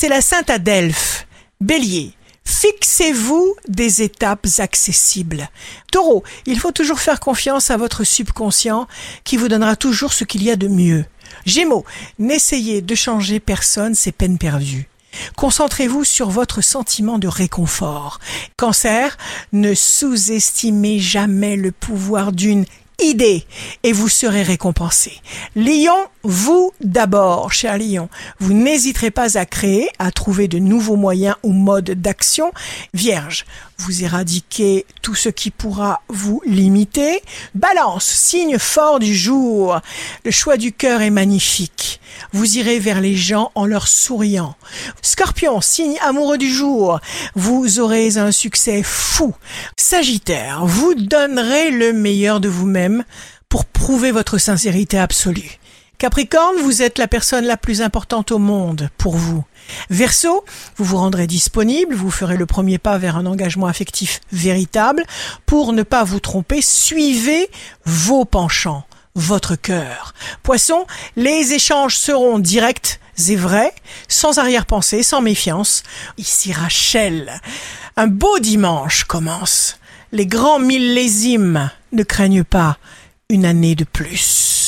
c'est la Sainte Adelphe. Bélier, Fixez-vous des étapes accessibles. Taureau, il faut toujours faire confiance à votre subconscient qui vous donnera toujours ce qu'il y a de mieux. Gémeaux, n'essayez de changer personne, c'est peine perdue. Concentrez-vous sur votre sentiment de réconfort. Cancer, ne sous-estimez jamais le pouvoir d'une idée et vous serez récompensé. Lion, vous d'abord, cher Lion, vous n'hésiterez pas à créer, à trouver de nouveaux moyens ou modes d'action. Vierge, vous éradiquez tout ce qui pourra vous limiter. Balance, signe fort du jour. Le choix du cœur est magnifique. Vous irez vers les gens en leur souriant. Scorpion, signe amoureux du jour. Vous aurez un succès fou. Sagittaire, vous donnerez le meilleur de vous-même pour prouver votre sincérité absolue. Capricorne, vous êtes la personne la plus importante au monde pour vous. Verseau, vous vous rendrez disponible, vous ferez le premier pas vers un engagement affectif véritable. Pour ne pas vous tromper, suivez vos penchants, votre cœur. Poisson, les échanges seront directs et vrais, sans arrière-pensée, sans méfiance. Ici Rachel, un beau dimanche commence. Les grands millésimes ne craignent pas une année de plus.